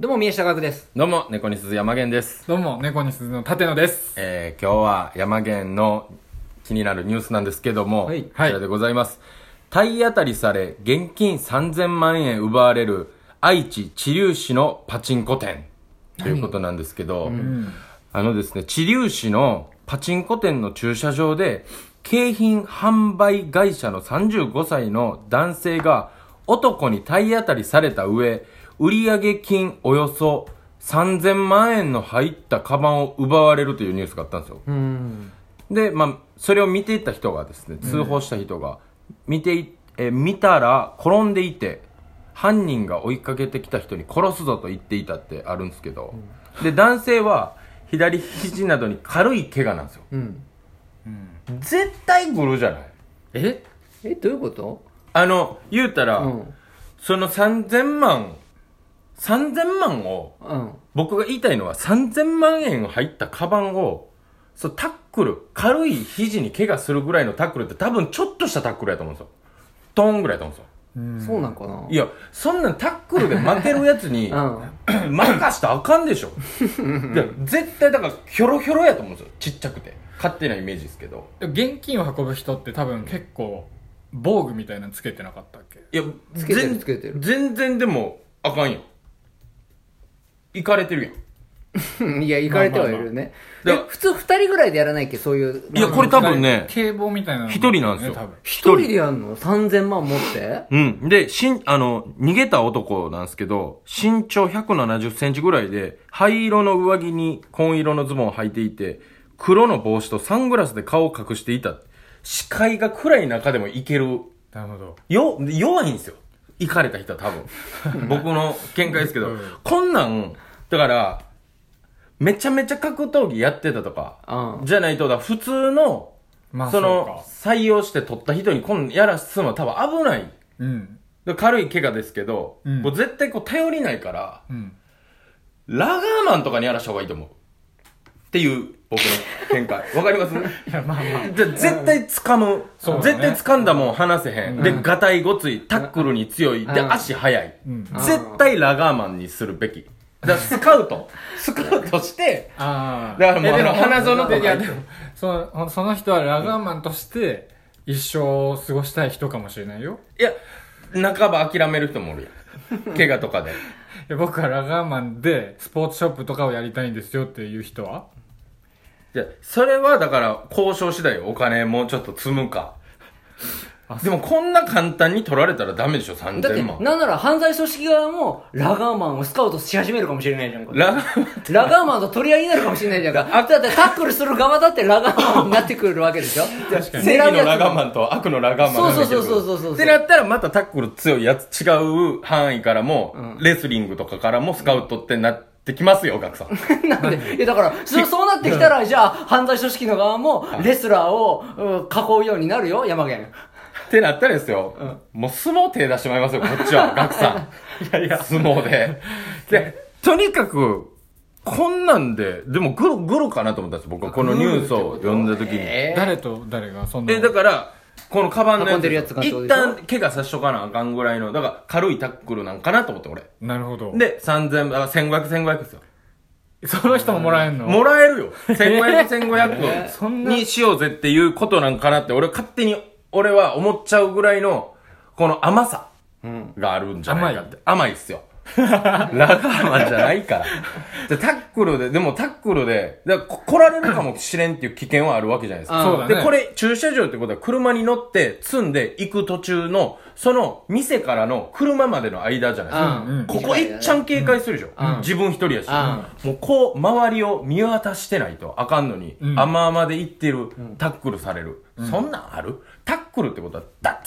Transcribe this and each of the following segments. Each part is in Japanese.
どうも、宮下学です。どうも、猫に鈴山源です。どうも、猫に鈴の立野です。えー、今日は山源の気になるニュースなんですけども、はいこちらでございます。体当たりされ、現金3000万円奪われる愛知知立市のパチンコ店ということなんですけど、あのですね、知立市のパチンコ店の駐車場で、景品販売会社の35歳の男性が男に体当たりされた上、売上金およそ3000万円の入ったカバンを奪われるというニュースがあったんですよ。うん。で、まあ、それを見ていた人がですね、通報した人が、見てい、え、見たら転んでいて、犯人が追いかけてきた人に殺すぞと言っていたってあるんですけど、で、男性は左肘などに軽い怪我なんですよ。うん。絶対グルじゃないえ？え、どういうこと？あの、言うたら、うん。その3000万、3000万を、うん。僕が言いたいのは3000万円入ったカバンを、そう、タックル、軽い肘に怪我するぐらいのタックルって多分ちょっとしたタックルやと思うんですよ。トーンぐらいだと思うんですよ。そうなんかないや、そんなんタックルで負けるやつに、うん。任したらあかんでしょ。で絶対だから、ひょろひょろやと思うんですよ。ちっちゃくて。勝手なイメージですけど。現金を運ぶ人って多分結構、防具みたいなのつけてなかったっけ？いや、つけてる全つけてる全然でも、あかんよ。行かれてるやん。いや、行かれてはいるね。まあまあで普通二人ぐらいでやらないっけ、そういう。いやこれ多分ね警棒みたいなの一人なんですよ多分。一人でやんの ?3000 万持って？うん。で、しん、あの、逃げた男なんですけど、身長170センチぐらいで、灰色の上着に紺色のズボンを履いていて、黒の帽子とサングラスで顔を隠していた。視界が暗い中でもいける。なるほど。よ、弱いんですよ。行かれた人は多分。僕の見解ですけど、うんこんなん、だから、めちゃめちゃ格闘技やってたとか、うんじゃないと、だ普通の、まあその採用して取った人にこんやらすのは多分危ない。うん。で軽い怪我ですけど、うんもう絶対こう頼りないから、うん。ラガーマンとかにやらした方がいいと思う。っていう僕の見解。わかります？いや、まあまあ。じゃあ絶対掴む。そうだね絶対掴んだもん離せへん。で、ガタイごつい、タックルに強い。で、うん足速い。うん絶対ラガーマンにするべき。だからスカウト。スカウトして、ああ。だからもうえであの花園とかいや、でも、その、その人はラガーマンとして、一生を過ごしたい人かもしれないよ。いや、半ば諦める人もおるやん。怪我とかで。いや僕はラガーマンで、スポーツショップとかをやりたいんですよっていう人は？じゃそれはだから交渉次第よお金もうちょっと積むか。でもこんな簡単に取られたらダメでしょ、だって、3000万。なんなら犯罪組織側も、ラガーマンをスカウトし始めるかもしれないじゃん。ラガーマンラガーマンと取り合いになるかもしれないじゃんか。だってタックルする側だってラガーマンになってくるわけでしょ確かに正義のラガーン。マンと悪のラガーマンそうそうそうそうそうそうってなったらまたタックル強いやつ違う範囲からも、うんレスリングとかからもスカウトってなってきますよ、ガクさん。なんで、いやだから、そそうなってきたら、じゃあ、犯罪組織の側も、レスラーを、うん囲うようになるよ、山源。ってなったらですよ、もう相撲手出してもらいますよ、こっちは、ガクさん。いやいや、相撲で。で、とにかく、こんなんで、でもグル、グルかなと思ったんです僕はこのニュースを読んだ時に。えー誰と誰がそんな。え、だから、このカバンのやつ運んでるやつがってこと一でしょ？旦怪我さしとかなあかんぐらいの、だから軽いタックルなんかなと思って、俺。なるほど。で、3000、あ1500、1500ですよ。その人ももらえんの？もらえるよ。1500、えそんな1500にしようぜっていうことなんかなって、俺勝手に、俺は思っちゃうぐらいの、この甘さうん。があるんじゃないかって。甘いっすよ。ラガーマンじゃないから。で、タックルで、でもタックルで、だ来られるかもしれんっていう危険はあるわけじゃないですか。あそうだね。で、これ、駐車場ってことは車に乗って積んで行く途中の、その店からの車までの間じゃないですか。うんうんここいっちゃん警戒するでしょ。うん自分一人やし。うもうこう、周りを見渡してないとあかんのに、うん甘々で行ってる、タックルされる。そんなんある？タックルってことは、ダ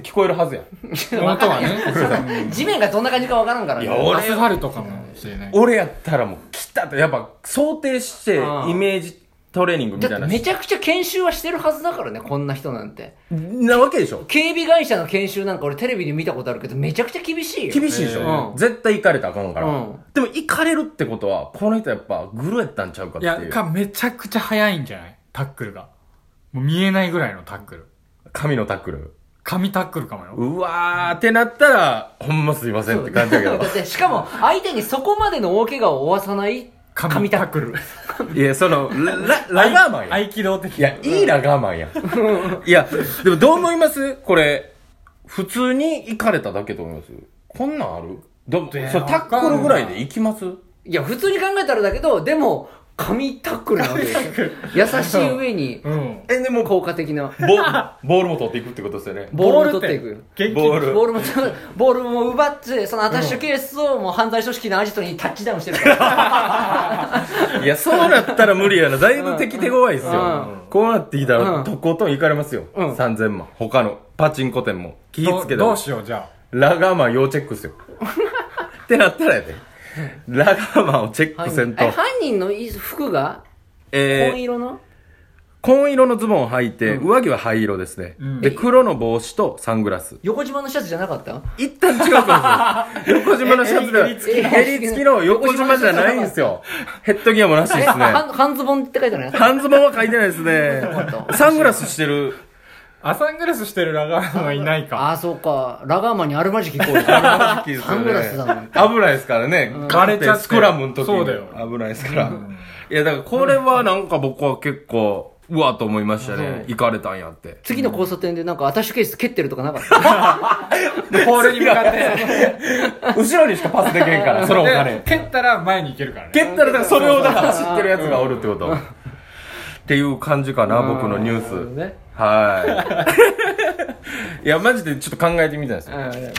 って聞こえるはずやん。本当はね。地面がどんな感じかわからんからね。いや俺アスファルトかもしれない。俺やったらもう来たって、やっぱ想定してうんイメージトレーニングみたいな。だってめちゃくちゃ研修はしてるはずだからね、こんな人なんて。なわけでしょ警備会社の研修なんか俺テレビで見たことあるけど、めちゃくちゃ厳しいよ。厳しいでしょ、うん絶対行かれたらあかんから、うんでも行かれるってことはこの人やっぱグルやったんちゃうかっていういや、か、めちゃくちゃ速いんじゃない？タックルが。もう見えないぐらいのタックル。神のタックル神タックルかもよ。うわーってなったら、ほんますいませんって感じだけどだ。って、しかも、相手にそこまでの大怪我を負わさない神タックル。ル。いや、その、ララガーマンや。合気道的いや、いいラガーマンや。いや、でもどう思います？これ、普通に行かれただけと思います？こんなんある？どそいやれタックルぐらいで行きます？いや、普通に考えたらだけど、でも、神タックルなわけですよ。優しい上に、うん。え、でも、効果的な。ボボールも取っていくってことですよね。ボールも取っていく。ボールボールも、ボールも奪って、そのアタッシュケースをもう犯罪組織のアジトにタッチダウンしてるから。いや、そうなったら無理やな。だいぶ敵手強いっすよ。うんこうなってきたら、うんとことん行かれますよ。うん3000万。他のパチンコ店も。気ぃつけたらどどう。しよう、じゃラガーマン要チェックっすよ。ってなったらやで。ラガーマンをチェックせんとえ。犯人の服が？えー、紺色の？紺色のズボンを履いて、上着は灰色ですね。うんで、黒の帽子とサングラス。横島のシャツじゃなかった？一旦違うかもしれない。横島のシャツでは、え襟付きの襟付きの横島じゃないんですよ。ヘッドギアもなしですね。半半ズボンって書いてない？半ズボンは書いてないですねかっ。たサングラスしてる。あ。あ、サングラスしてるラガーマンはいないか。ああ、そうか。ラガーマンにあるまじき声。ササングラスだもん。危ないですからね。バレちゃスクラムの時にそうだよ危ないですから。いや、だからこれはなんか僕は結構、うわと思いましたね。行かれたんやって。次の交差点でなんかアタッシュケース蹴ってるとかなかった？ポールに向かって。後ろにしかパスできへんから、そのおで金。蹴ったら前に行けるからね。蹴ったら、だからそれをだから走ってるやつがおるってこと。っていう感じかな、僕のニュース。ね。はい。いや、マジでちょっと考えてみたんですよ。うんはい。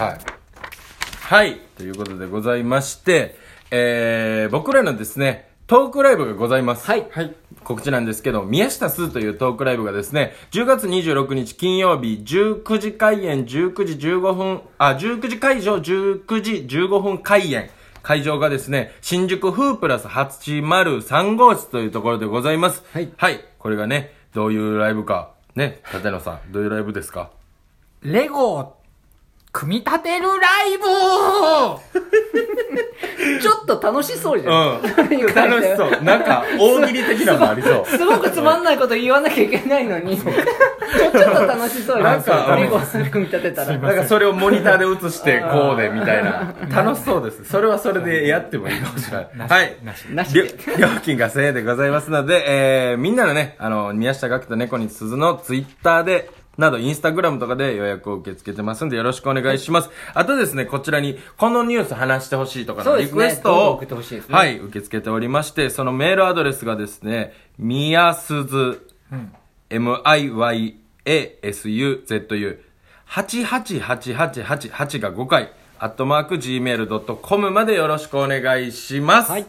はい。ということでございまして、えー、僕らのですね、トークライブがございます。はい。はい。告知なんですけど、宮下すというトークライブがですね、10月26日金曜日、19時開演、19時15分、あ、19時会場、19時15分開演。会場がですね、新宿フープラス803号室というところでございます。はいはい。これがね、どういうライブか。ね、立野さん、どういうライブですか？レゴ組み立てるライブ ちょっっと楽しそうじゃん。うん。楽しそう。なんか、大喜利的なのもありそう。すごくつまんないこと言わなきゃいけないのに、ちょっと楽しそうじゃなんかリゴ組み立てたら。なんかそれをモニターで映して、こうで、みたいな。楽しそうです。それはそれでやってもいいかもしれない。はい。なし料料金が1000円でございますので、えー、みんなのね、あの、宮下岳と猫に鈴のツイッターで、など、インスタグラムとかで予約を受け付けてますんで、よろしくお願いします。あとですね、こちらに、このニュース話してほしいとかのリクエストを、はい、受け付けておりまして、そのメールアドレスがですね、みやすず、m-i-y-a-s-u-z-u、88888が5回、アットマーク gmail.com までよろしくお願いします。はい